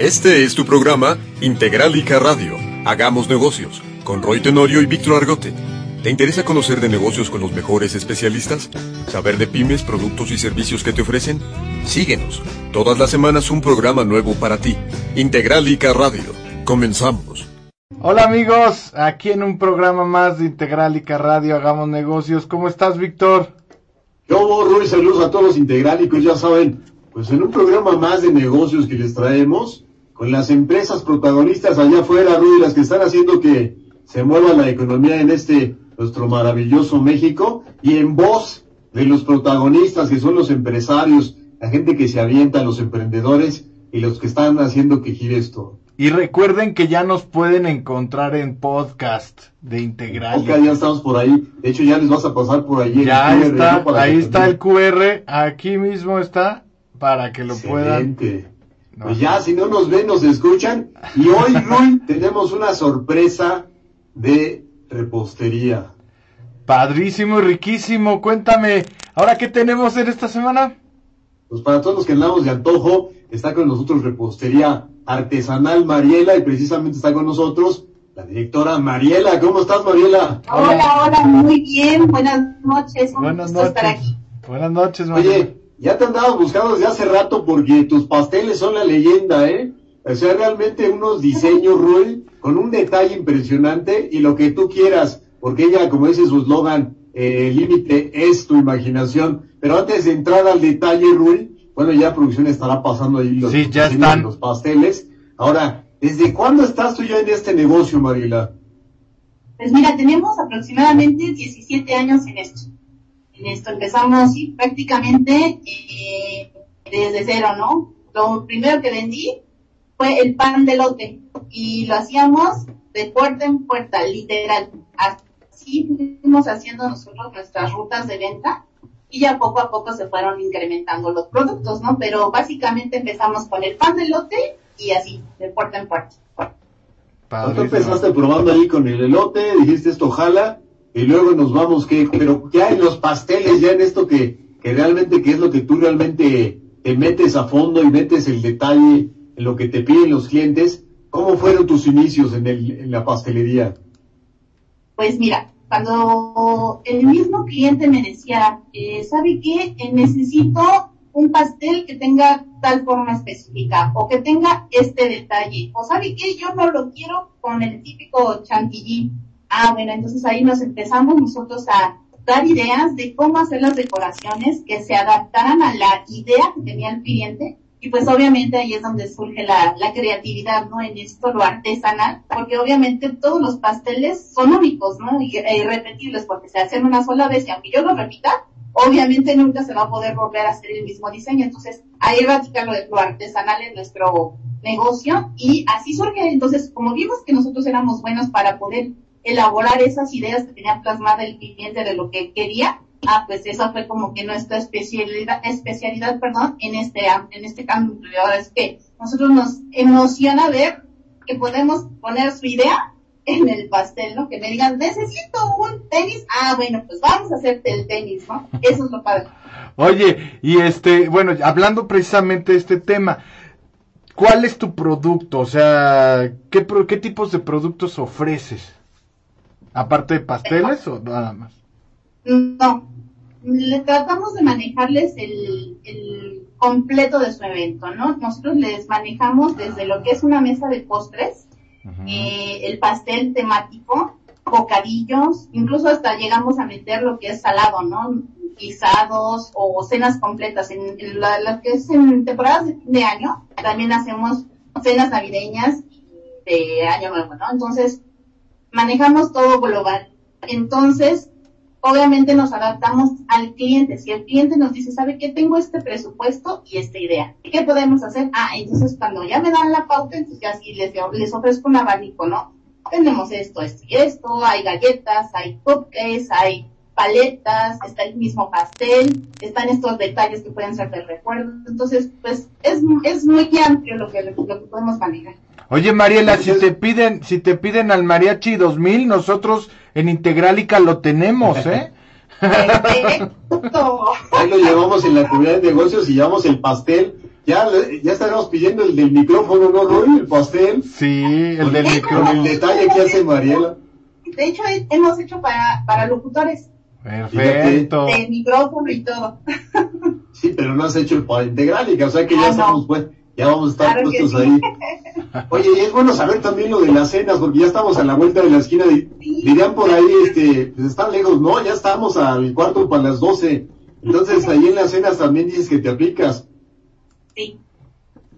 Este es tu programa Integralica Radio. Hagamos negocios con Roy Tenorio y Víctor Argote. ¿Te interesa conocer de negocios con los mejores especialistas? ¿Saber de pymes, productos y servicios que te ofrecen? Síguenos. Todas las semanas un programa nuevo para ti. Integralica Radio. Comenzamos. Hola amigos, aquí en un programa más de Integralica Radio Hagamos Negocios. ¿Cómo estás, Víctor? Yo, Roy, saludos a todos los Integrálicos, ya saben, pues en un programa más de negocios que les traemos, con las empresas protagonistas allá afuera, Rudy, las que están haciendo que se mueva la economía en este nuestro maravilloso México y en voz de los protagonistas que son los empresarios, la gente que se avienta, los emprendedores y los que están haciendo que gire esto. Y recuerden que ya nos pueden encontrar en podcast de Integral. Ok, ya estamos por ahí. De hecho, ya les vas a pasar por allí. Ya está, ahí está el QR, aquí mismo está, para que lo puedan pues ya, si no nos ven, nos escuchan. Y hoy, Rui, tenemos una sorpresa de repostería. Padrísimo y riquísimo. Cuéntame, ¿ahora qué tenemos en esta semana? Pues para todos los que andamos de antojo, está con nosotros repostería artesanal Mariela y precisamente está con nosotros la directora Mariela. ¿Cómo estás, Mariela? Hola, hola, muy bien. Buenas noches. Buenas noches. Estar aquí. Buenas noches, Mariela. Oye, ya te andaba buscando desde hace rato porque tus pasteles son la leyenda, ¿eh? O sea, realmente unos diseños, Rui, con un detalle impresionante y lo que tú quieras, porque ella, como dice su eslogan, eh, el límite es tu imaginación. Pero antes de entrar al detalle, Rui, bueno, ya producción estará pasando ahí los, sí, ya están. los pasteles. Ahora, ¿desde cuándo estás tú ya en este negocio, Marila? Pues mira, tenemos aproximadamente 17 años en esto en esto empezamos prácticamente eh, desde cero, ¿no? Lo primero que vendí fue el pan de lote y lo hacíamos de puerta en puerta, literal. Así fuimos haciendo nosotros nuestras rutas de venta y ya poco a poco se fueron incrementando los productos, ¿no? Pero básicamente empezamos con el pan de lote y así, de puerta en puerta. Tú empezaste probando ahí con el elote, dijiste esto jala, y luego nos vamos, que pero ya en los pasteles, ya en esto que, que realmente, que es lo que tú realmente te metes a fondo y metes el detalle en lo que te piden los clientes, ¿cómo fueron tus inicios en, el, en la pastelería? Pues mira, cuando el mismo cliente me decía, eh, ¿sabe qué? Eh, necesito un pastel que tenga tal forma específica o que tenga este detalle. O ¿sabe qué? Yo no lo quiero con el típico chantilly Ah, bueno, entonces ahí nos empezamos nosotros a dar ideas de cómo hacer las decoraciones que se adaptaran a la idea que tenía el cliente. Y pues obviamente ahí es donde surge la, la creatividad, ¿no? En esto, lo artesanal, porque obviamente todos los pasteles son únicos, ¿no? Y, e irrepetibles, porque se hacen una sola vez y aunque yo lo repita, obviamente nunca se va a poder volver a hacer el mismo diseño. Entonces, ahí radica lo, lo artesanal en nuestro negocio y así surge. Entonces, como vimos que nosotros éramos buenos para poder elaborar esas ideas que tenía plasmada el cliente de lo que quería, ah, pues esa fue como que nuestra especialidad, especialidad, perdón, en este, en este cambio. Ahora es que nosotros nos emociona ver que podemos poner su idea en el pastel, ¿no? Que me digan, necesito un tenis, ah, bueno, pues vamos a hacerte el tenis, ¿no? Eso es lo padre. Oye, y este, bueno, hablando precisamente de este tema, ¿cuál es tu producto? O sea, ¿qué, qué tipos de productos ofreces? ¿Aparte de pasteles o nada más? No, le tratamos de manejarles el, completo de su evento, ¿no? Nosotros les manejamos desde lo que es una mesa de postres, eh, el pastel temático, bocadillos, incluso hasta llegamos a meter lo que es salado, ¿no? Guisados o cenas completas. En, lo que es en temporadas de fin de año, también hacemos cenas navideñas de año nuevo, ¿no? Entonces, manejamos todo global. Entonces, obviamente nos adaptamos al cliente. Si el cliente nos dice, ¿sabe qué? Tengo este presupuesto y esta idea. ¿Qué podemos hacer? Ah, entonces cuando ya me dan la pauta, entonces ya sí les, les ofrezco un abanico, ¿no? Tenemos esto, esto y esto, hay galletas, hay cupcakes, hay paletas, está el mismo pastel, están estos detalles que pueden ser de recuerdo. Entonces, pues es, es muy amplio lo que, lo que podemos manejar. Oye, Mariela, si te piden, si te piden al mariachi 2000, nosotros en Integralica lo tenemos, ¿eh? Ahí lo llevamos en la comunidad de negocios y llevamos el pastel ya, le- ya estaremos pidiendo el del micrófono, ¿no, Roy? El pastel. Sí, el del Con micrófono. el detalle que hace Mariela. De hecho, he- hemos hecho para, para locutores, Perfecto. de micrófono y todo. Sí, pero no has hecho el para Integralica, o sea que ya Ah, no. estamos, pues, ya vamos a estar Claro que puestos sí. ahí. Oye, y es bueno saber también lo de las cenas, porque ya estamos a la vuelta de la esquina. Sí. Dirían por ahí, este, pues están lejos, no, ya estamos al cuarto para las doce. Entonces, ahí en las cenas también dices que te aplicas. Sí.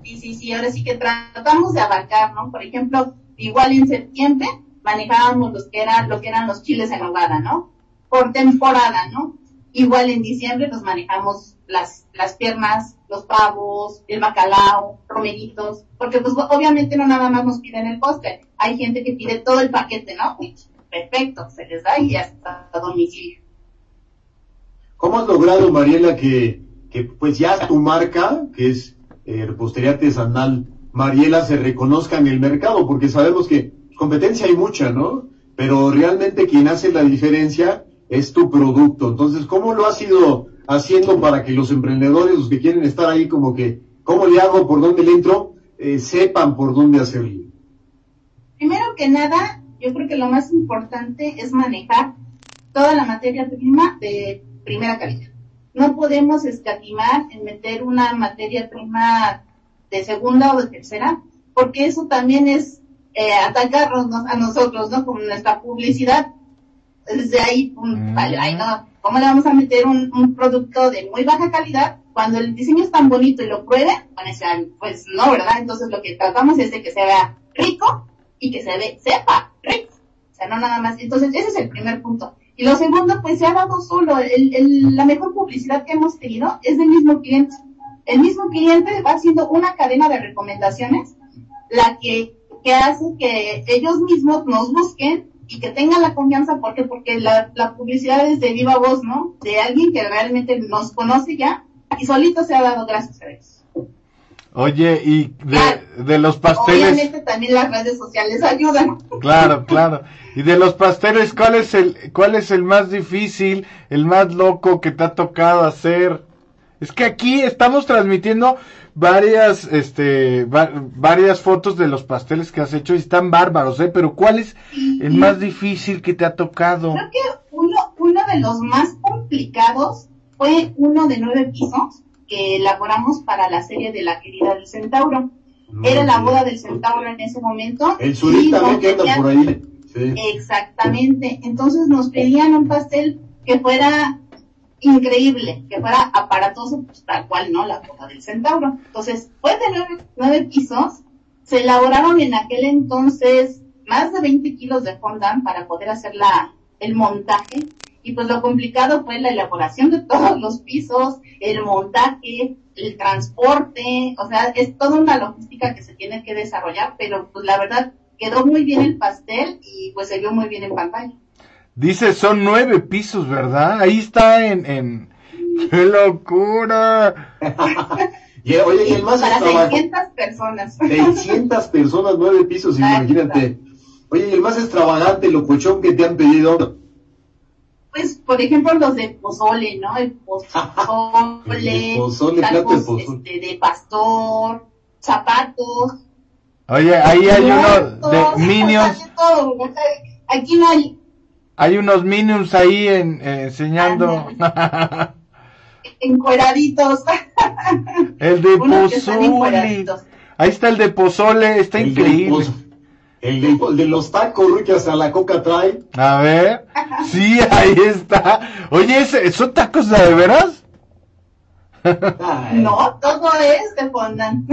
Sí, sí, sí, ahora sí que tratamos de abarcar, ¿no? Por ejemplo, igual en septiembre manejábamos los que eran, lo que eran los chiles en nogada, ¿no? Por temporada, ¿no? Igual en diciembre nos manejamos las, las piernas, los pavos, el bacalao, romeritos, porque pues obviamente no nada más nos piden el postre, hay gente que pide todo el paquete, ¿no? Perfecto, se les da y hasta a domicilio. ¿Cómo has logrado, Mariela, que, que pues ya tu marca, que es eh, Repostería Artesanal Mariela, se reconozca en el mercado? Porque sabemos que competencia hay mucha, ¿no? Pero realmente quien hace la diferencia es tu producto. Entonces, ¿cómo lo has ido haciendo para que los emprendedores, los que quieren estar ahí como que, ¿cómo le hago, por dónde le entro? Eh, sepan por dónde hacerlo. Primero que nada, yo creo que lo más importante es manejar toda la materia prima de primera calidad. No podemos escatimar en meter una materia prima de segunda o de tercera, porque eso también es eh, atacarnos ¿no? a nosotros, ¿no? Con nuestra publicidad. Desde ahí, Mm. vale, ay, no, ¿cómo le vamos a meter un, un producto de muy baja calidad cuando el diseño es tan bonito y lo decir, "Ay, pues no, ¿verdad? Entonces lo que tratamos es de que se vea rico y que se ve, sepa rico. O sea, no nada más. Entonces, ese es el primer punto. Y lo segundo, pues se ha dado solo. El, el- la mejor publicidad que hemos tenido es del mismo cliente. El mismo cliente va haciendo una cadena de recomendaciones, la que, que hace que ellos mismos nos busquen y que tengan la confianza, porque porque la, la publicidad es de viva voz, ¿no? De alguien que realmente nos conoce ya y solito se ha dado gracias a Dios. Oye, y de, de los pasteles, Obviamente también las redes sociales ayudan. claro, claro. Y de los pasteles, ¿cuál es el, cuál es el más difícil, el más loco que te ha tocado hacer? Es que aquí estamos transmitiendo varias, este, va- varias fotos de los pasteles que has hecho y están bárbaros, ¿eh? Pero ¿cuál es el más difícil que te ha tocado? Creo que uno, uno de los más complicados fue uno de nueve pisos que elaboramos para la serie de la querida del centauro. Era la boda del centauro en ese momento. El nos que anda por ahí. Sí. Exactamente. Entonces nos pedían un pastel que fuera increíble, que fuera aparatoso, pues tal cual, ¿no? La boda del centauro. Entonces, fue de nueve, nueve pisos. Se elaboraron en aquel entonces más de 20 kilos de fondant para poder hacer la, el montaje. Y pues lo complicado fue la elaboración de todos los pisos, el montaje, el transporte, o sea, es toda una logística que se tiene que desarrollar, pero pues la verdad quedó muy bien el pastel y pues se vio muy bien en pantalla. Dice, son nueve pisos, ¿verdad? Ahí está en, en... ¡Qué locura! Y, oye, y el más Para extravagante. 600 personas. 600 personas, nueve pisos, imagínate. Oye, y el más extravagante, locochón que te han pedido. Pues, por ejemplo, los de pozole, ¿no? El El pozole, de pozole, plato de tacos pozole. este, de pastor, zapatos. Oye, ahí hay uno de Minions, Aquí no hay hay unos Minions ahí en, eh, enseñando encueraditos. el de pozole. Ahí está el de pozole, está El increíble. El de, el de los tacos, Rui, que hasta la coca trae. A ver. Sí, ahí está. Oye, ¿ese- ¿son tacos de veras? No, todo es de fondant.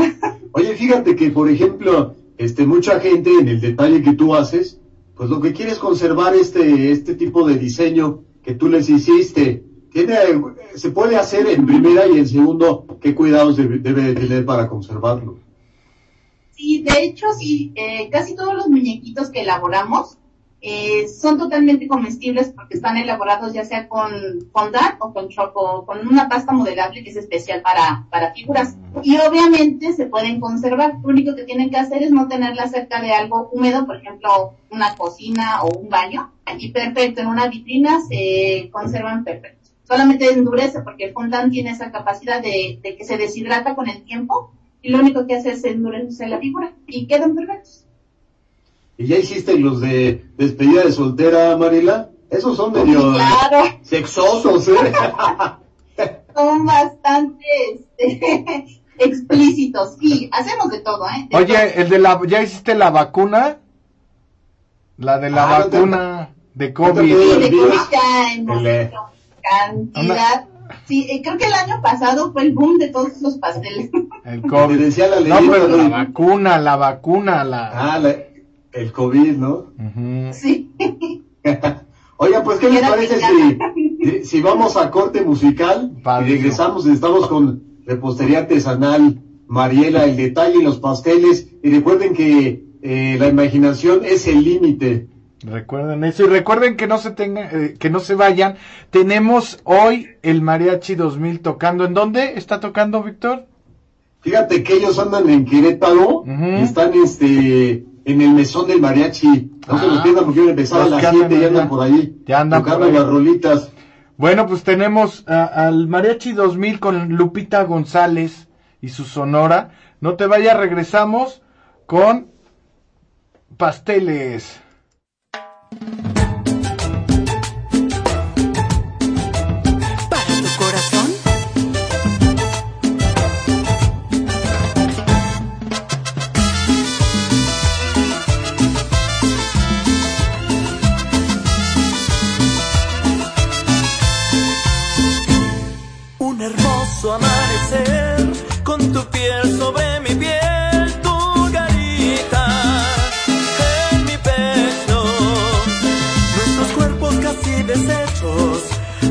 Oye, fíjate que, por ejemplo, este, mucha gente en el detalle que tú haces, pues lo que quiere es conservar este, este tipo de diseño que tú les hiciste. Tiene, se puede hacer en primera y en segundo, ¿qué cuidados debe, debe de tener para conservarlo? Sí, de hecho, sí, eh, casi todos los muñequitos que elaboramos eh, son totalmente comestibles porque están elaborados ya sea con fondant o con choco, con una pasta modelable que es especial para, para figuras. Y obviamente se pueden conservar. Lo único que tienen que hacer es no tenerla cerca de algo húmedo, por ejemplo, una cocina o un baño. Y perfecto, en una vitrina se conservan perfecto. solamente endurece porque el fondant tiene esa capacidad de, de que se deshidrata con el tiempo y lo único que hace es endurecer la figura y quedan perfectos. ¿Y ya hiciste los de despedida de soltera, Marila? Esos son medio Claro, sexosos, ¿eh? son bastante este, explícitos. Sí, hacemos de todo, ¿eh? De todo. Oye, el de la, ¿ya hiciste la vacuna? La de la Ah, no te- vacuna de COVID. Sí, de COVID ya hemos El, eh, hecho cantidad. Sí, eh, creo que el año pasado fue el boom de todos esos pasteles. El COVID. decía la No, pero la vacuna, la vacuna, la... Ah, la- el COVID, ¿no? Sí. Oiga, pues, ¿qué les parece si, si, vamos a corte musical Padre. y regresamos? Estamos con repostería artesanal, Mariela, el detalle en los pasteles. Y recuerden que eh, la imaginación es el límite. Recuerden eso y recuerden que no se tengan, eh, que no se vayan. Tenemos hoy el Mariachi 2000 tocando. ¿En dónde está tocando, Víctor? Fíjate que ellos andan en Querétaro y están este en el mesón del mariachi. No se Ah, los pierdan porque van a las que andan 7 y andan por ahí. Ya andan por ahí. las rolitas. Bueno, pues tenemos a- al Mariachi 2000 con Lupita González y su sonora. No te vayas, regresamos con pasteles.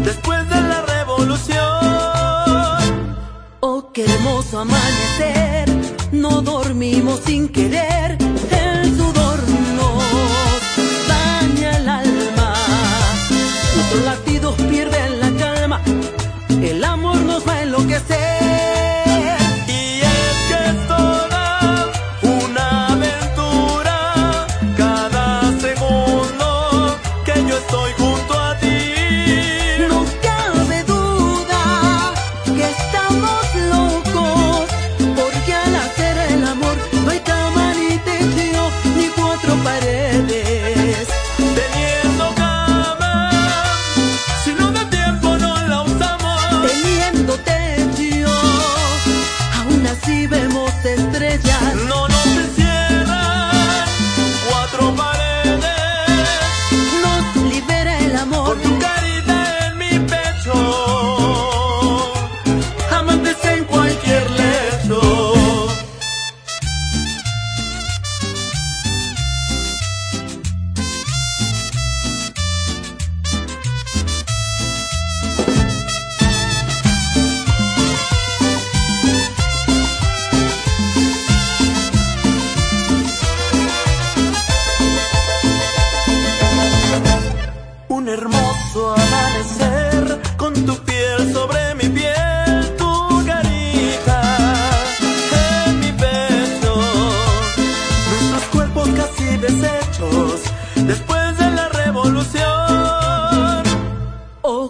Después de la revolución. Oh, qué hermoso amanecer, no dormimos sin querer, el sudor nos daña el alma, nuestros latidos pierden la calma, el amor nos va a enloquecer.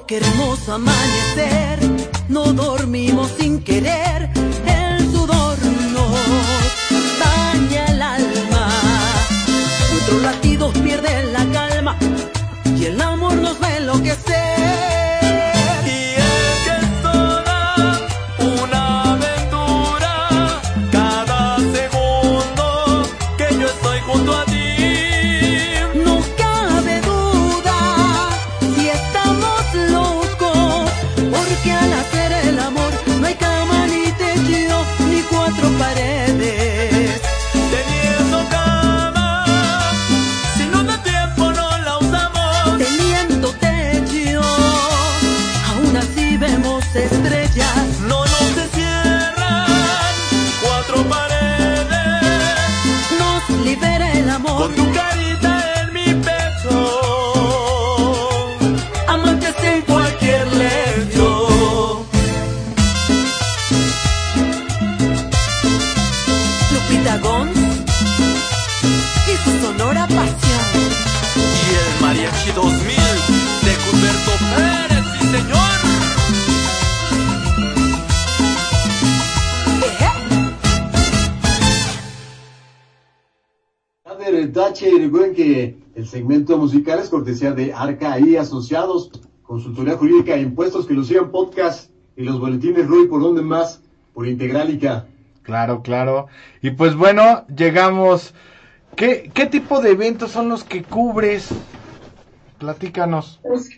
Qué hermoso amanecer, no dormimos sin querer, el sudor nos daña el alma, nuestros latidos pierden la calma y el amor nos va a enloquecer. Segmento musical es cortesía de Arca y Asociados, consultoría jurídica e impuestos que lucían podcast y los boletines Rui, ¿por dónde más? Por Integrálica. Claro, claro. Y pues bueno, llegamos. ¿Qué, qué tipo de eventos son los que cubres? Platícanos. Pues,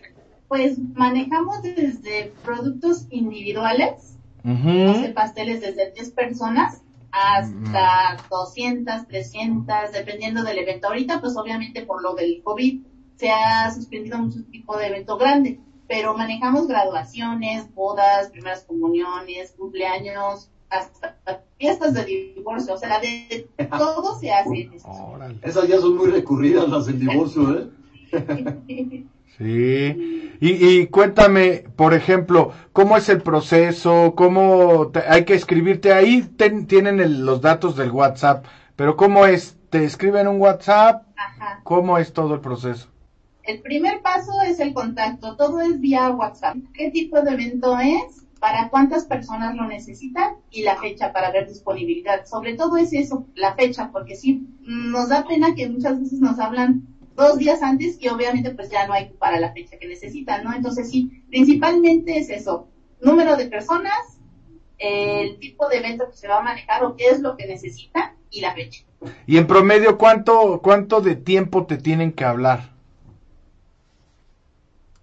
pues manejamos desde productos individuales, no sé, pasteles desde 10 personas hasta 200, 300, dependiendo del evento. Ahorita, pues obviamente por lo del COVID se ha suspendido mucho tipo de evento grande, pero manejamos graduaciones, bodas, primeras comuniones, cumpleaños, hasta fiestas de divorcio, o sea, de, de todo se hace en esto. Esas ya son muy recurridas las del divorcio, ¿eh? Sí. Y, y cuéntame, por ejemplo, ¿cómo es el proceso? ¿Cómo te- hay que escribirte ahí? ten- tienen el- los datos del WhatsApp, pero ¿cómo es? ¿Te escriben un WhatsApp? Ajá. ¿Cómo es todo el proceso? El primer paso es el contacto, todo es vía WhatsApp. ¿Qué tipo de evento es? ¿Para cuántas personas lo necesitan? Y la fecha para ver disponibilidad. Sobre todo es eso, la fecha, porque sí, nos da pena que muchas veces nos hablan dos días antes y obviamente pues ya no hay para la fecha que necesitan, ¿no? Entonces sí, principalmente es eso, número de personas, el tipo de evento que se va a manejar o qué es lo que necesitan y la fecha. Y en promedio, ¿cuánto, cuánto de tiempo te tienen que hablar?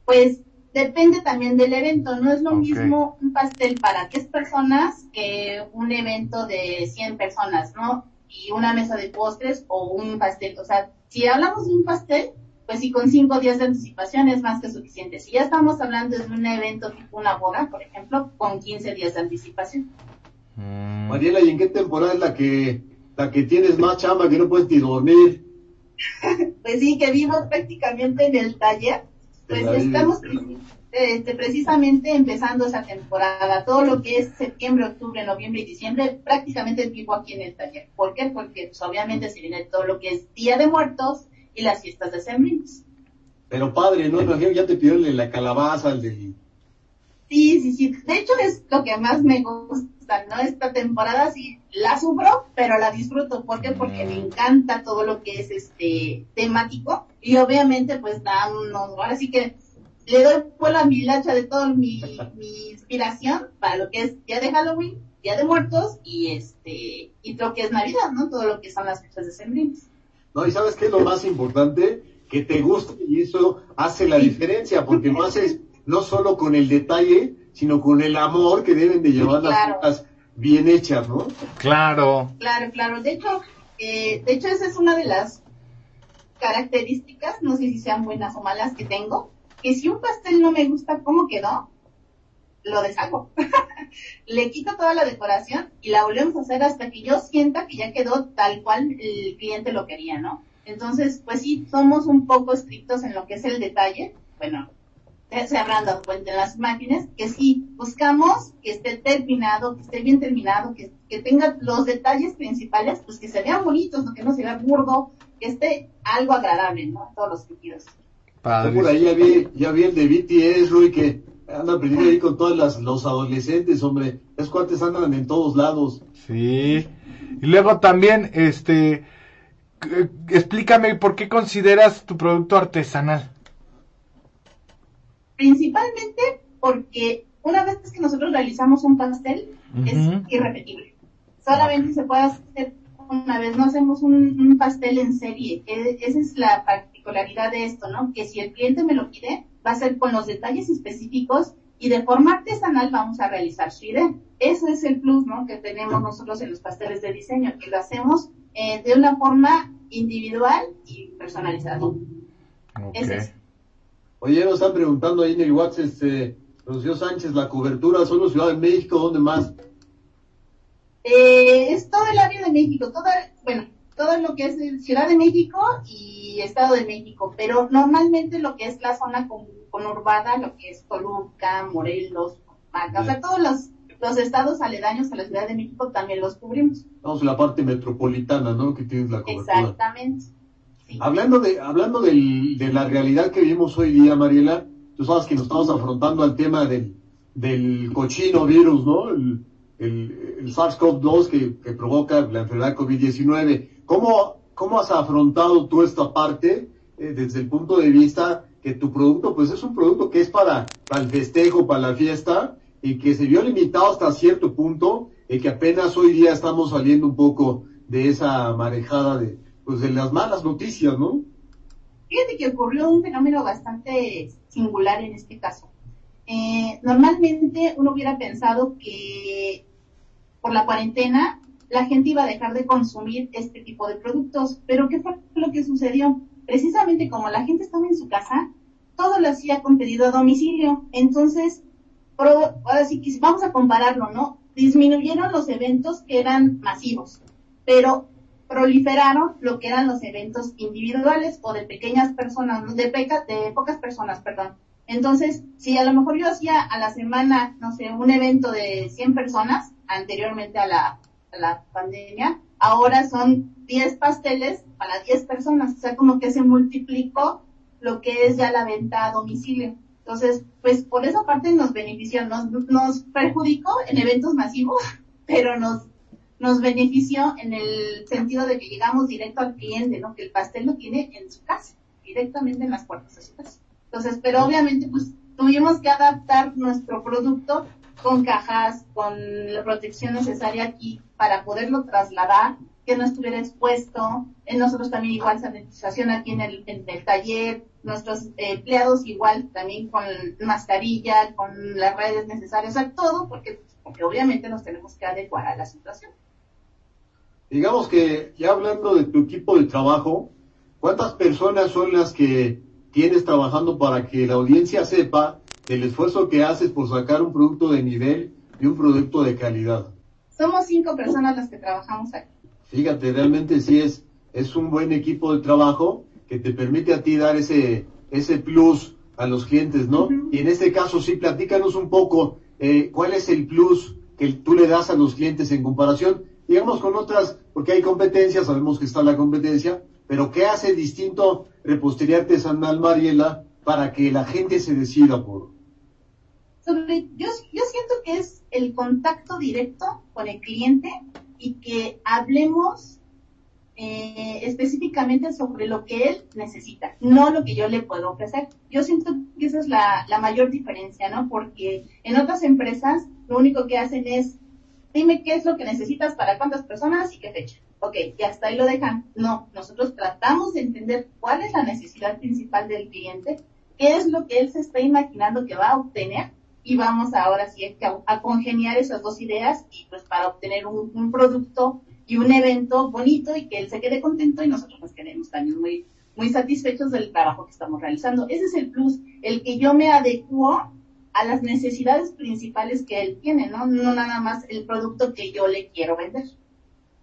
Pues depende también del evento, no es lo mismo un pastel para 10 personas que un evento de 100 personas, ¿no? Y una mesa de postres o un pastel, o sea, si hablamos de un pastel, pues sí, con 5 días de anticipación es más que suficiente. Si ya estamos hablando de un evento tipo una boda, por ejemplo, con 15 días de anticipación. Mm, Mariela, ¿y en qué temporada es la que, la que tienes más chamba que no puedes ni dormir? Pues sí, que vivo prácticamente en el taller, pues la vida. Este, precisamente empezando esa temporada. Todo lo que es septiembre, octubre, noviembre y diciembre, prácticamente vivo aquí en el taller. ¿Por qué? Porque pues, obviamente se viene todo lo que es Día de Muertos y las fiestas de sembrinos. Pero padre, ¿no? Imagino ya te pidieron el de la calabaza, el del... Sí, sí, sí. De hecho es lo que más me gusta, ¿no? Esta temporada sí la sufro, pero la disfruto. ¿Por qué? Porque me encanta todo lo que es este temático y obviamente pues da unos, ahora sí que le doy vuelo a mi lacha de toda mi, mi inspiración para lo que es Día de Halloween, Día de Muertos y este, y lo que es Navidad, ¿no? Todo lo que son las fechas de sembrinos. No, y ¿sabes qué es lo más importante? Que te guste y eso hace la diferencia, porque lo haces no solo con el detalle, sino con el amor que deben de llevar las Claro. cosas bien hechas, ¿no? claro. Claro, claro. De hecho, eh, de hecho esa es una de las características, no sé si sean buenas o malas que tengo, que si un pastel no me gusta cómo quedó, lo deshago. Le quito toda la decoración y la volvemos a hacer hasta que yo sienta que ya quedó tal cual el cliente lo quería, ¿no? Entonces, pues sí, somos un poco estrictos en lo que es el detalle. Bueno, se habrán dado cuenta en las imágenes que sí buscamos que esté terminado, que esté bien terminado, que, que tenga los detalles principales, pues que se vean bonitos, no que no se vea burdo, que esté algo agradable, ¿no? A todos los sentidos. Padre. por ahí ya vi, ya vi el de BTS, Rui, que anda aprendiendo ahí con todos las, los adolescentes, hombre. Es cuates andan en todos lados. Sí. Y luego también, este, explícame por qué consideras tu producto artesanal. Principalmente porque una vez que nosotros realizamos un pastel, es irrepetible. Solamente se puede hacer una vez, no hacemos un, un pastel en serie. E- esa es la particularidad de esto, ¿no? Que si el cliente me lo pide, va a ser con los detalles específicos y de forma artesanal vamos a realizar su idea. Ese es el plus, ¿no? Que tenemos nosotros en los pasteles de diseño, que lo hacemos eh, de una forma individual y personalizada. Es eso. Oye, nos están preguntando ahí en el WhatsApp, este, Rocío Sánchez, la cobertura, solo Ciudad de México, ¿dónde más? Eh, es todo el área de México, toda, bueno, todo lo que es de Ciudad de México y Estado de México, pero normalmente lo que es la zona con- conurbada, lo que es Toluca, Morelos, Maca, o sea, todos los, los estados aledaños a la Ciudad de México también los cubrimos. Vamos la parte metropolitana, ¿no? Que tienes la cobertura. Exactamente. Sí. Hablando de, hablando del- de la realidad que vivimos hoy día, Mariela, tú sabes que nos estamos afrontando al tema del, del cochino virus, ¿no? El, el, el SARS-CoV-2 que, que provoca la enfermedad COVID-19. ¿Cómo ¿cómo has afrontado tú esta parte eh, desde el punto de vista que tu producto, pues es un producto que es para, para el festejo, para la fiesta, y que se vio limitado hasta cierto punto, y que apenas hoy día estamos saliendo un poco de esa marejada de, pues de las malas noticias, ¿no? Fíjate que ocurrió un fenómeno bastante singular en este caso. Eh, normalmente uno hubiera pensado que por la cuarentena la gente iba a dejar de consumir este tipo de productos, pero ¿qué fue lo que sucedió? Precisamente como la gente estaba en su casa, todo lo hacía con pedido a domicilio. Entonces, ahora sí vamos a compararlo, ¿no? Disminuyeron los eventos que eran masivos, pero proliferaron lo que eran los eventos individuales o de pequeñas personas, de, peca- de pocas personas, perdón. Entonces, si a lo mejor yo hacía a la semana, no sé, un evento de 100 personas anteriormente a la, la pandemia, ahora son 10 pasteles para 10 personas, o sea, como que se multiplicó lo que es ya la venta a domicilio. Entonces, pues por esa parte nos benefició, nos, nos perjudicó en eventos masivos, pero nos, nos benefició en el sentido de que llegamos directo al cliente, ¿no? Que el pastel lo tiene en su casa, directamente en las puertas de su casa. Entonces, pero obviamente, pues tuvimos que adaptar nuestro producto con cajas, con la protección necesaria aquí para poderlo trasladar, que no estuviera expuesto. En nosotros también igual sanitización aquí en el, en el taller, nuestros eh, empleados igual también con mascarilla, con las redes necesarias, o todo, porque, porque obviamente nos tenemos que adecuar a la situación. Digamos que ya hablando de tu equipo de trabajo, ¿cuántas personas son las que tienes trabajando para que la audiencia sepa el esfuerzo que haces por sacar un producto de nivel y un producto de calidad? Somos cinco personas las que trabajamos aquí. Fíjate, realmente sí es, es un buen equipo de trabajo que te permite a ti dar ese, ese plus a los clientes, ¿no? Y en este caso sí, platícanos un poco eh, cuál es el plus que tú le das a los clientes en comparación, digamos, con otras, porque hay competencia, sabemos que está la competencia, pero ¿qué hace distinto Repostería Artesanal Mariela para que la gente se decida por... sobre, yo, yo siento que es el contacto directo con el cliente y que hablemos eh, específicamente sobre lo que él necesita, no lo que yo le puedo ofrecer. Yo siento que esa es la, la mayor diferencia, ¿no? Porque en otras empresas lo único que hacen es, dime qué es lo que necesitas para cuántas personas y qué fecha. Ok, y hasta ahí lo dejan. No, nosotros tratamos de entender cuál es la necesidad principal del cliente, qué es lo que él se está imaginando que va a obtener y vamos ahora sí a, a congeniar esas dos ideas y pues para obtener un, producto y un evento bonito y que él se quede contento y nosotros nos quedemos también muy, muy satisfechos del trabajo que estamos realizando. Ese es el plus, el que yo me adecuo a las necesidades principales que él tiene, ¿no? No nada más el producto que yo le quiero vender.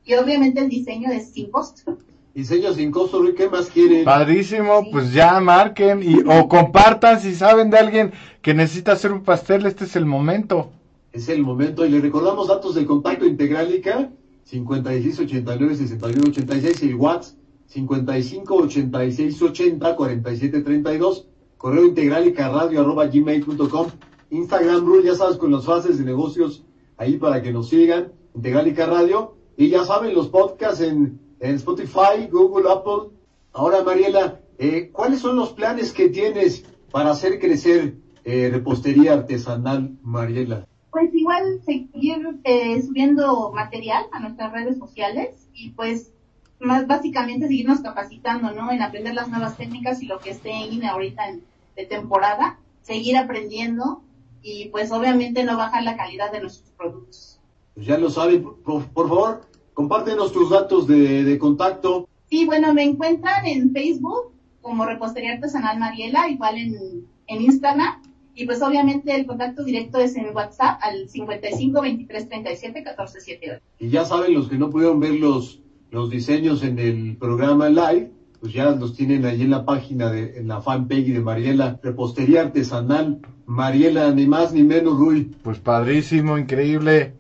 Y obviamente el diseño es sin costo. Diseño sin costo, Rui, ¿qué más quieren? Padrísimo, Sí. pues ya marquen y o compartan si saben de alguien que necesita hacer un pastel, este es el momento. Es el momento y le recordamos datos de contacto Integralica 56 89 61 86 y el WhatsApp 55 86 80 47 32 correo integralica radio arroba gmail.com Instagram Rul, ya sabes con las fases de negocios ahí para que nos sigan Integralica Radio y ya saben los podcasts en, en Spotify, Google, Apple. Ahora Mariela, eh, ¿cuáles son los planes que tienes para hacer crecer eh, repostería artesanal Mariela? Pues igual seguir eh, subiendo material a nuestras redes sociales y pues más básicamente seguirnos capacitando, ¿no? En aprender las nuevas técnicas y lo que esté en ahorita en- de temporada, seguir aprendiendo y pues obviamente no bajar la calidad de nuestros productos. Pues ya lo saben, por, por favor, compártenos tus datos de, de contacto. Sí, bueno, me encuentran en Facebook como Repostería Artesanal Mariela, igual en, en Instagram. Y pues obviamente el contacto directo es en WhatsApp al 55 23 37 14 78. Y ya saben, los que no pudieron ver los, los diseños en el programa live, pues ya los tienen ahí en la página, de, en la fanpage de Mariela, Repostería Artesanal. Mariela, ni más ni menos, Rui. Pues padrísimo, increíble.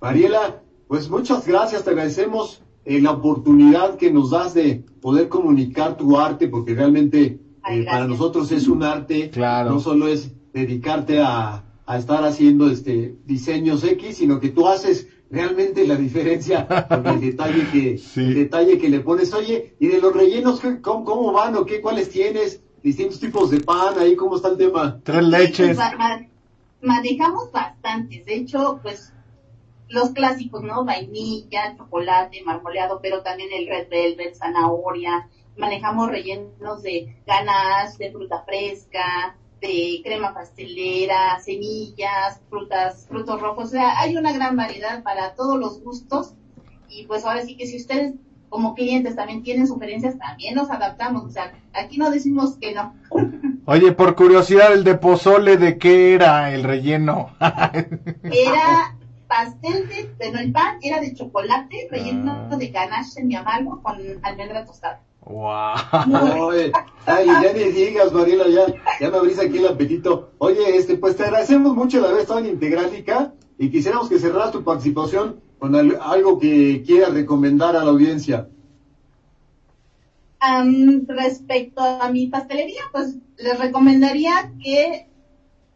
Mariela, pues muchas gracias, te agradecemos eh, la oportunidad que nos das de poder comunicar tu arte, porque realmente Ay, eh, para nosotros es un arte, Claro. no solo es dedicarte a, a estar haciendo este diseños X, sino que tú haces realmente la diferencia con el detalle que, Sí. el detalle que le pones. Oye, ¿y de los rellenos cómo, cómo van o qué? ¿Cuáles tienes? Distintos tipos de pan, ahí cómo está el tema. Tres Sí, leches. pues, ma- ma- manejamos bastantes. De hecho, pues los clásicos, ¿no? Vainilla, chocolate, marmoleado, pero también el red velvet, zanahoria. Manejamos rellenos de ganas, de fruta fresca, de crema pastelera, semillas, frutas, frutos rojos. O sea, hay una gran variedad para todos los gustos. Y pues ahora sí que si ustedes como clientes también tienen sugerencias, también nos adaptamos. O sea, aquí no decimos que no. Oye, por curiosidad, el de pozole, ¿de qué era el relleno? Era pastel de, bueno, el pan era de chocolate relleno Ah. de ganache semi amargo con almendra tostada. wow. Oye, ay, ya ni digas, Mariela, ya, ya me abrís aquí el apetito. Oye, este, pues te agradecemos mucho el haber estado en Integrálica y quisiéramos que cerraras tu participación con al- algo que quieras recomendar a la audiencia. Am, respecto a mi pastelería, pues les recomendaría que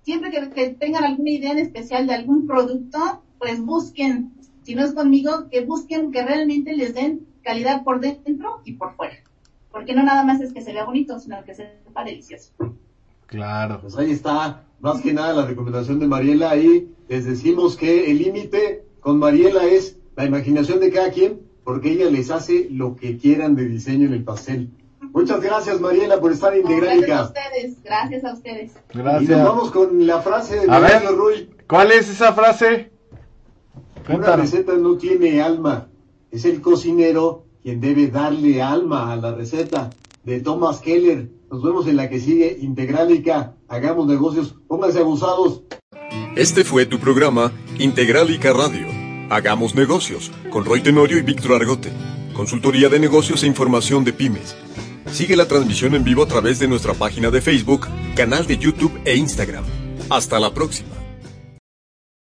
siempre que, que tengan alguna idea en especial de algún producto, pues busquen, si no es conmigo, que busquen que realmente les den calidad por dentro y por fuera. Porque no nada más es que se vea bonito, sino que sepa delicioso. Claro. Pues ahí está, más que nada la recomendación de Mariela y les decimos que el límite con Mariela es la imaginación de cada quien, porque ella les hace lo que quieran de diseño en el pastel. Muchas gracias Mariela por estar en No, gracias a ustedes, gracias a ustedes. Y nos Gracias. vamos con la frase de A ver. Ruy. ¿Cuál es esa frase? Una receta no tiene alma. Es el cocinero quien debe darle alma a la receta. De Thomas Keller. Nos vemos en la que sigue Integrálica. Hagamos negocios. Pónganse abusados. Este fue tu programa Integralica Radio. Hagamos negocios con Roy Tenorio y Víctor Argote. Consultoría de negocios e información de pymes. Sigue la transmisión en vivo a través de nuestra página de Facebook, canal de YouTube e Instagram. Hasta la próxima.